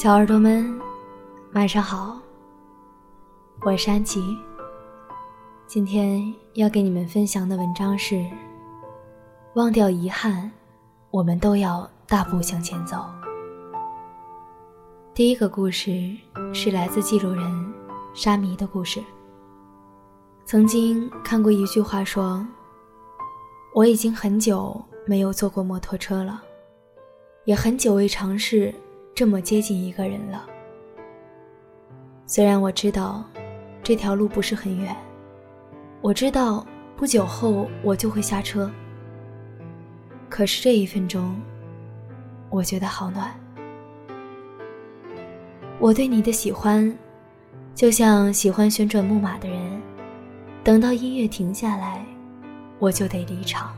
小耳朵们，晚上好。我是安琪。今天要给你们分享的文章是：忘掉遗憾，我们都要大步向前走。第一个故事是来自记录人沙弥的故事。曾经看过一句话说：“我已经很久没有坐过摩托车了，也很久未尝试。”这么接近一个人了。虽然我知道这条路不是很远，我知道不久后我就会下车。可是这一分钟，我觉得好暖。我对你的喜欢，就像喜欢旋转木马的人，等到音乐停下来，我就得离场，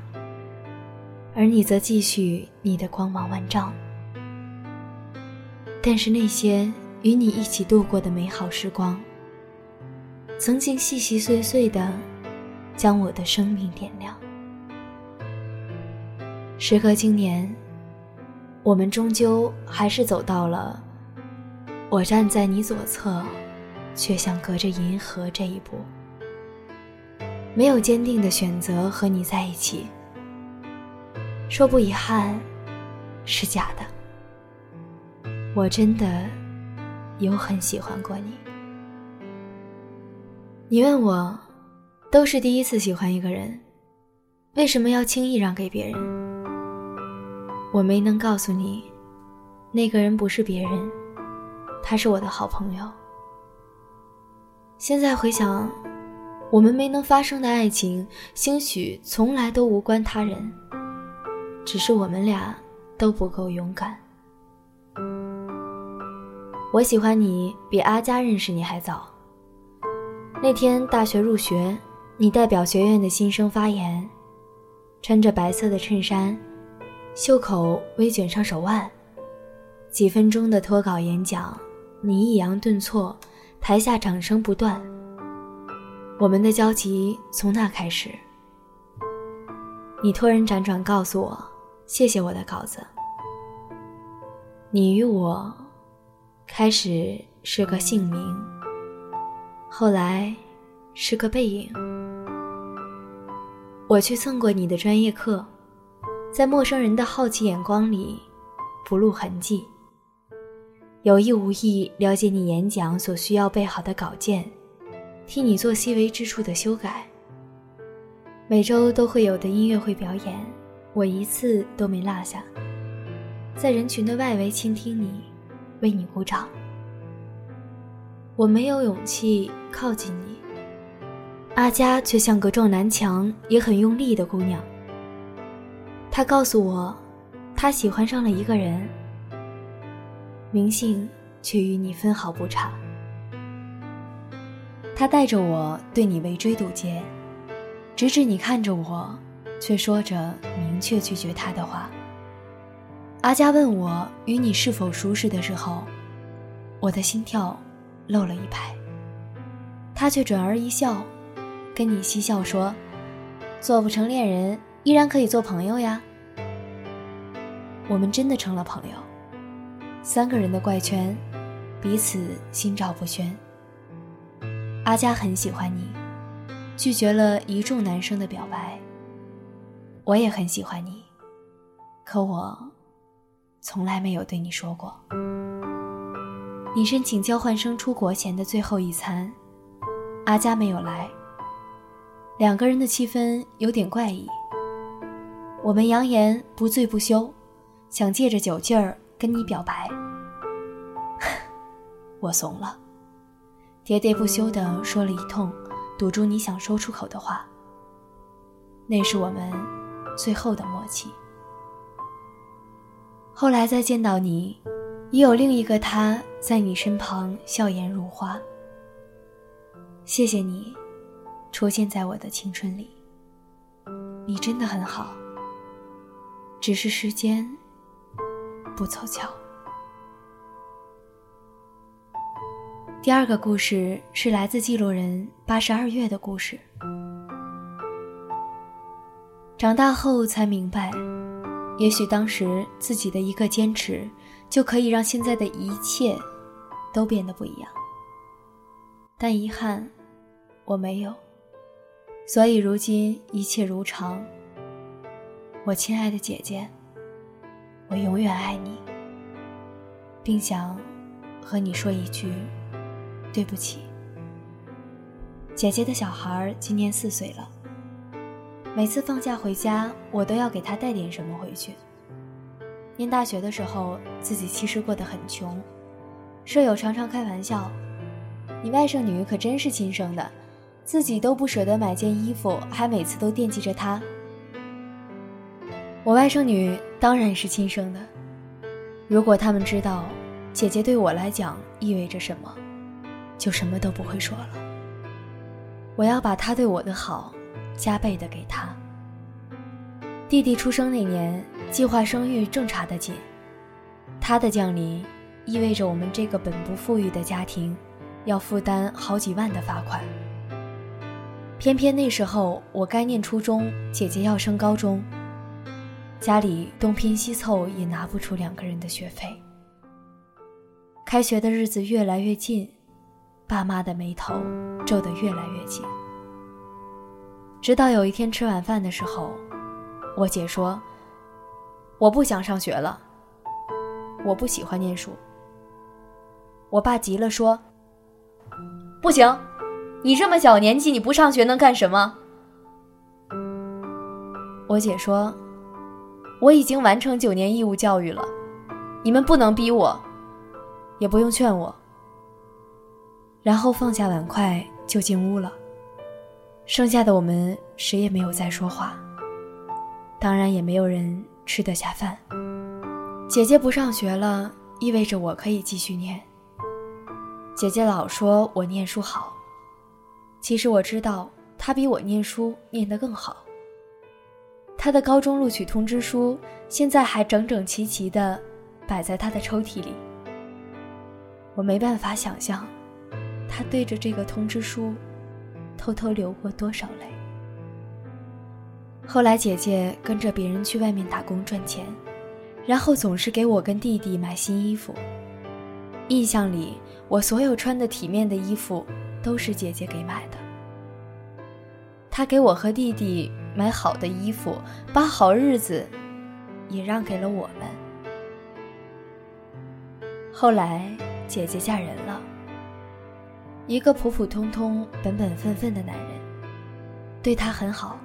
而你则继续你的光芒万丈。但是那些与你一起度过的美好时光，曾经细细碎碎的将我的生命点亮。时隔今年，我们终究还是走到了我站在你左侧，却像隔着银河这一步。没有坚定的选择和你在一起，说不遗憾，是假的。我真的有很喜欢过你。你问我，都是第一次喜欢一个人，为什么要轻易让给别人？我没能告诉你，那个人不是别人，他是我的好朋友。现在回想，我们没能发生的爱情，兴许从来都无关他人，只是我们俩都不够勇敢。我喜欢你比阿佳认识你还早。那天大学入学，你代表学院的新生发言，穿着白色的衬衫，袖口微卷上手腕，几分钟的脱稿演讲，你抑扬顿挫，台下掌声不断。我们的交集从那开始。你托人辗转告诉我，谢谢我的稿子。你与我。开始是个姓名，后来是个背影。我去蹭过你的专业课，在陌生人的好奇眼光里不露痕迹。有意无意了解你演讲所需要备好的稿件，替你做细微之处的修改。每周都会有的音乐会表演，我一次都没落下，在人群的外围倾听你。为你鼓掌。我没有勇气靠近你，阿佳却像个撞南墙也很用力的姑娘。她告诉我，她喜欢上了一个人，名姓却与你分毫不差。他带着我对你围追堵截，直至你看着我，却说着明确拒绝他的话。阿佳问我与你是否熟识的时候，我的心跳漏了一拍。他却转而一笑，跟你嬉笑说：“做不成恋人，依然可以做朋友呀。”我们真的成了朋友，三个人的怪圈，彼此心照不宣。阿佳很喜欢你，拒绝了一众男生的表白。我也很喜欢你，可我。从来没有对你说过。你申请交换生出国前的最后一餐，阿佳没有来。两个人的气氛有点怪异。我们扬言不醉不休，想借着酒劲儿跟你表白。我怂了，喋喋不休地说了一通，堵住你想说出口的话。那是我们最后的默契。后来再见到你，已有另一个他在你身旁笑颜如花。谢谢你，出现在我的青春里。你真的很好，只是时间不凑巧。第二个故事是来自记录人八十二月的故事。长大后才明白。也许当时自己的一个坚持，就可以让现在的一切都变得不一样。但遗憾，我没有，所以如今一切如常。我亲爱的姐姐，我永远爱你，并想和你说一句对不起。姐姐的小孩今年四岁了，每次放假回家，我都要给他带点什么回去。念大学的时候，自己其实过得很穷，舍友常常开玩笑：“你外甥女可真是亲生的，自己都不舍得买件衣服，还每次都惦记着她。”我外甥女当然是亲生的，如果他们知道姐姐对我来讲意味着什么，就什么都不会说了。我要把她对我的好加倍的给他。弟弟出生那年。计划生育正查得紧，他的降临意味着我们这个本不富裕的家庭要负担好几万的罚款。偏偏那时候我该念初中，姐姐要升高中，家里东拼西凑也拿不出两个人的学费。开学的日子越来越近，爸妈的眉头皱得越来越紧。直到有一天吃晚饭的时候，我姐说。我不想上学了，我不喜欢念书。我爸急了，说：“不行，你这么小年纪，你不上学能干什么？”我姐说：“我已经完成九年义务教育了，你们不能逼我，也不用劝我。”然后放下碗筷就进屋了。剩下的我们谁也没有再说话，当然也没有人。吃得下饭。姐姐不上学了，意味着我可以继续念。姐姐老说我念书好，其实我知道她比我念书念得更好。她的高中录取通知书现在还整整齐齐地摆在她的抽屉里。我没办法想象，她对着这个通知书偷偷流过多少泪。后来，姐姐跟着别人去外面打工赚钱，然后总是给我跟弟弟买新衣服。印象里，我所有穿的体面的衣服都是姐姐给买的。她给我和弟弟买好的衣服，把好日子也让给了我们。后来，姐姐嫁人了，一个普普通通、本本分分的男人，对她很好。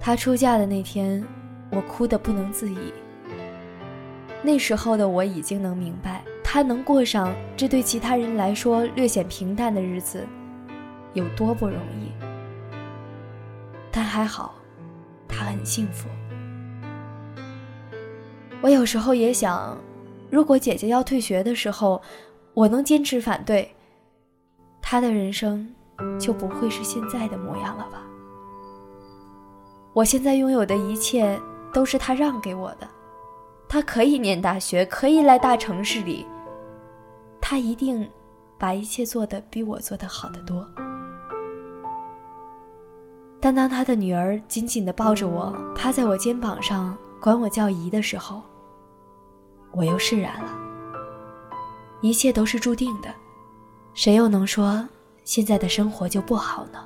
她出嫁的那天，我哭得不能自已。那时候的我已经能明白，她能过上这对其他人来说略显平淡的日子，有多不容易。但还好，她很幸福。我有时候也想，如果姐姐要退学的时候，我能坚持反对，他的人生就不会是现在的模样了吧。我现在拥有的一切都是他让给我的，他可以念大学，可以来大城市里，他一定把一切做得比我做得好得多。但当他的女儿紧紧地抱着我，趴在我肩膀上，管我叫姨的时候，我又释然了。一切都是注定的，谁又能说现在的生活就不好呢？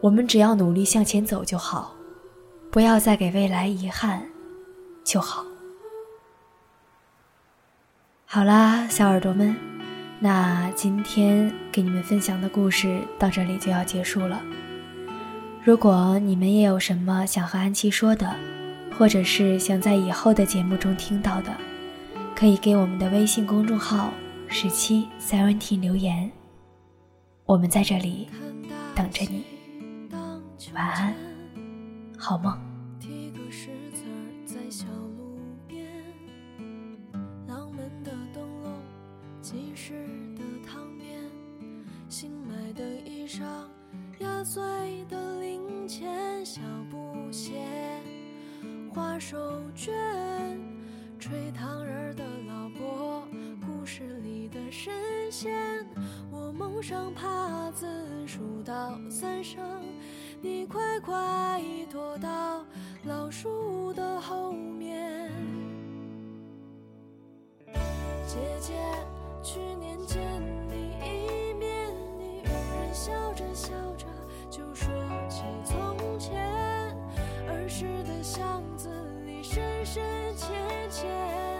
我们只要努力向前走就好，不要再给未来遗憾，就好。好啦，小耳朵们，那今天给你们分享的故事到这里就要结束了。如果你们也有什么想和安琪说的，或者是想在以后的节目中听到的，可以给我们的微信公众号十七 seventeen 留言，我们在这里等着你。晚安，好梦。浪漫的灯笼，即时的汤面，新买的衣裳，压碎的零钱，小布鞋，花手绢，吹糖线，我蒙上帕子数到三声，你快快躲到老树的后面。姐姐，去年见你一面，你仍然笑着笑着就说起从前，儿时的巷子里深深浅浅。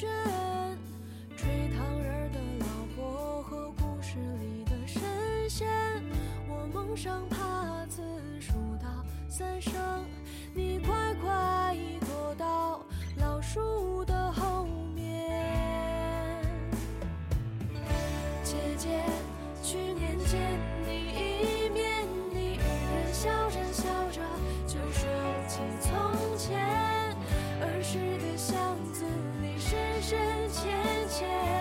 卷吹糖人儿的老婆和故事里的神仙我蒙上帕子数到三声你快快躲到老树的后面。姐姐去年见深浅浅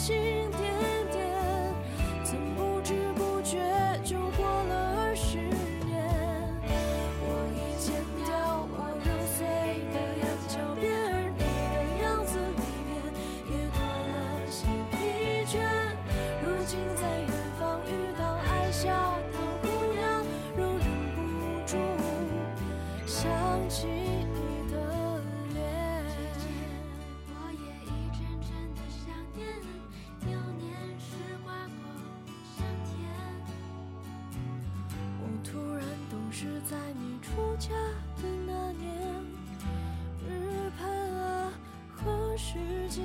心电。世界